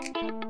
Thank you.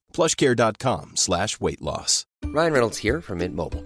plushcare.com slash weight loss. Ryan Reynolds here from Mint Mobile.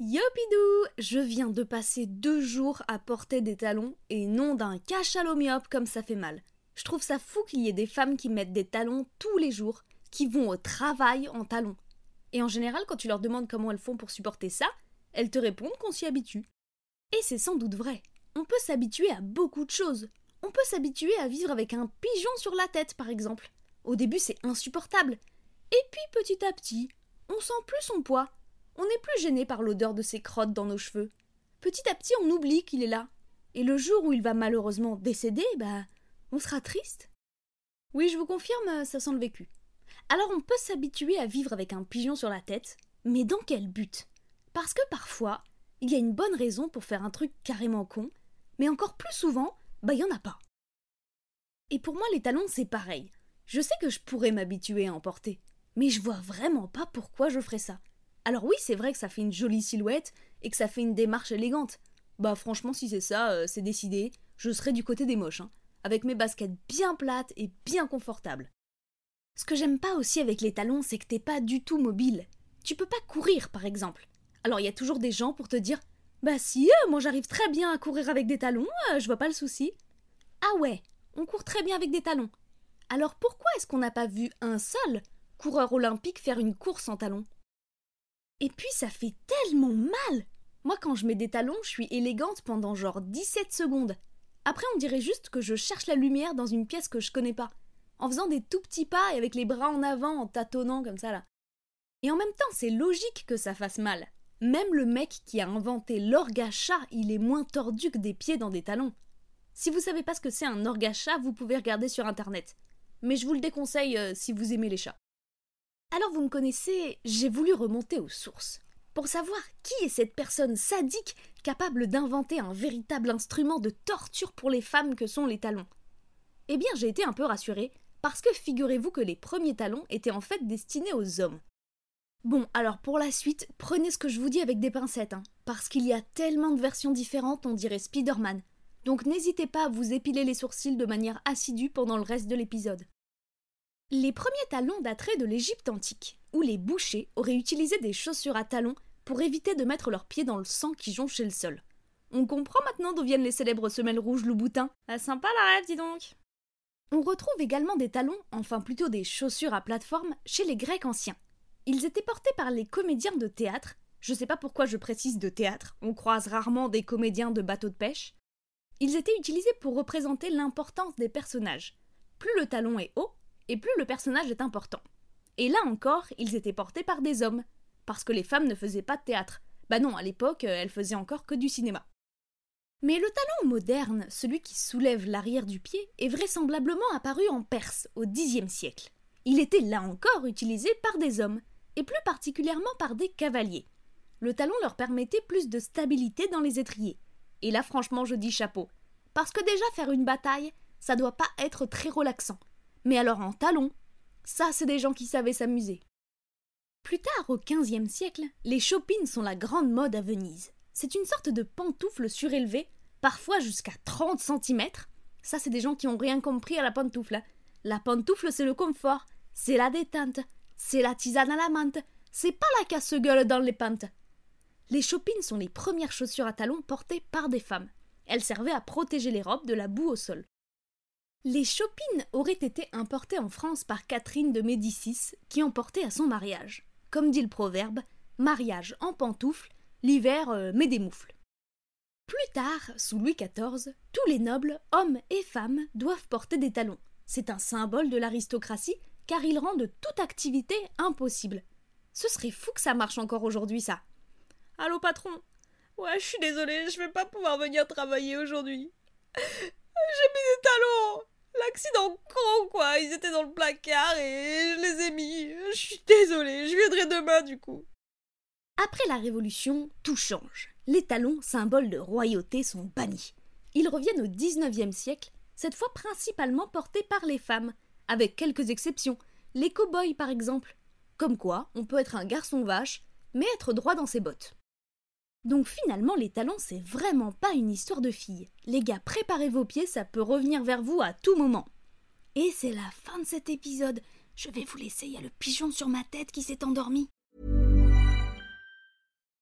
Yopidou Je viens de passer deux jours à porter des talons et non d'un cachalot myope comme ça fait mal. Je trouve ça fou qu'il y ait des femmes qui mettent des talons tous les jours, qui vont au travail en talons. Et en général, quand tu leur demandes comment elles font pour supporter ça, elles te répondent qu'on s'y habitue. Et c'est sans doute vrai. On peut s'habituer à beaucoup de choses. On peut s'habituer à vivre avec un pigeon sur la tête, par exemple. Au début, c'est insupportable. Et puis, petit à petit, on sent plus son poids. On n'est plus gêné par l'odeur de ses crottes dans nos cheveux. Petit à petit, on oublie qu'il est là. Et le jour où il va malheureusement décéder, bah, on sera triste. Oui, je vous confirme, ça sent le vécu. Alors on peut s'habituer à vivre avec un pigeon sur la tête, mais dans quel but? Parce que parfois, il y a une bonne raison pour faire un truc carrément con, mais encore plus souvent, bah il y en a pas. Et pour moi, les talons, c'est pareil. Je sais que je pourrais m'habituer à en porter, mais je vois vraiment pas pourquoi je ferais ça. Alors oui, c'est vrai que ça fait une jolie silhouette et que ça fait une démarche élégante. Bah franchement, si c'est ça, euh, c'est décidé, je serai du côté des moches, hein, avec mes baskets bien plates et bien confortables. Ce que j'aime pas aussi avec les talons, c'est que t'es pas du tout mobile. Tu peux pas courir, par exemple. Alors il y a toujours des gens pour te dire Bah si, euh, moi j'arrive très bien à courir avec des talons, euh, je vois pas le souci. Ah ouais, on court très bien avec des talons. Alors pourquoi est-ce qu'on n'a pas vu un seul coureur olympique faire une course en talons? Et puis ça fait tellement mal Moi quand je mets des talons, je suis élégante pendant genre 17 secondes. Après on dirait juste que je cherche la lumière dans une pièce que je connais pas, en faisant des tout petits pas et avec les bras en avant en tâtonnant comme ça là. Et en même temps, c'est logique que ça fasse mal. Même le mec qui a inventé l'orga-chat, il est moins tordu que des pieds dans des talons. Si vous savez pas ce que c'est un orga-chat, vous pouvez regarder sur internet. Mais je vous le déconseille euh, si vous aimez les chats. Alors vous me connaissez, j'ai voulu remonter aux sources. Pour savoir qui est cette personne sadique capable d'inventer un véritable instrument de torture pour les femmes que sont les talons. Eh bien, j'ai été un peu rassurée, parce que figurez-vous que les premiers talons étaient en fait destinés aux hommes. Bon, alors pour la suite, prenez ce que je vous dis avec des pincettes, hein, parce qu'il y a tellement de versions différentes, on dirait Spider-Man. Donc n'hésitez pas à vous épiler les sourcils de manière assidue pendant le reste de l'épisode. Les premiers talons dateraient de l'Égypte antique, où les bouchers auraient utilisé des chaussures à talons pour éviter de mettre leurs pieds dans le sang qui jonchait le sol. On comprend maintenant d'où viennent les célèbres semelles rouges loup-boutin. Ah sympa la rêve, dis donc On retrouve également des talons, enfin plutôt des chaussures à plateforme, chez les Grecs anciens. Ils étaient portés par les comédiens de théâtre. Je sais pas pourquoi je précise de théâtre, on croise rarement des comédiens de bateaux de pêche. Ils étaient utilisés pour représenter l'importance des personnages. Plus le talon est haut, et plus le personnage est important. Et là encore, ils étaient portés par des hommes, parce que les femmes ne faisaient pas de théâtre. Bah non, à l'époque, elles faisaient encore que du cinéma. Mais le talon moderne, celui qui soulève l'arrière du pied, est vraisemblablement apparu en Perse au Xe siècle. Il était là encore utilisé par des hommes, et plus particulièrement par des cavaliers. Le talon leur permettait plus de stabilité dans les étriers. Et là, franchement, je dis chapeau. Parce que déjà, faire une bataille, ça doit pas être très relaxant. Mais alors en talons, ça c'est des gens qui savaient s'amuser. Plus tard, au XVe siècle, les chopines sont la grande mode à Venise. C'est une sorte de pantoufle surélevée, parfois jusqu'à 30 cm. Ça, c'est des gens qui ont rien compris à la pantoufle. La pantoufle, c'est le confort, c'est la détente, c'est la tisane à la menthe, c'est pas la casse-gueule dans les pentes. Les chopines sont les premières chaussures à talons portées par des femmes. Elles servaient à protéger les robes de la boue au sol. Les chopines auraient été importées en France par Catherine de Médicis, qui en portait à son mariage. Comme dit le proverbe, mariage en pantoufles, l'hiver euh, met des moufles. Plus tard, sous Louis XIV, tous les nobles, hommes et femmes, doivent porter des talons. C'est un symbole de l'aristocratie, car il rend de toute activité impossible. Ce serait fou que ça marche encore aujourd'hui, ça. Allô, patron? Ouais, je suis désolée, je vais pas pouvoir venir travailler aujourd'hui. J'ai mis des talons L'accident con, quoi Ils étaient dans le placard et je les ai mis. Je suis désolée, je viendrai demain du coup. Après la Révolution, tout change. Les talons, symboles de royauté, sont bannis. Ils reviennent au XIXe siècle, cette fois principalement portés par les femmes, avec quelques exceptions, les cow-boys par exemple. Comme quoi, on peut être un garçon vache, mais être droit dans ses bottes. Donc finalement, les talons, c'est vraiment pas une histoire de filles. Les gars, préparez vos pieds, ça peut revenir vers vous à tout moment. Et c'est la fin de cet épisode. Je vais vous laisser, il y a le pigeon sur ma tête qui s'est endormi.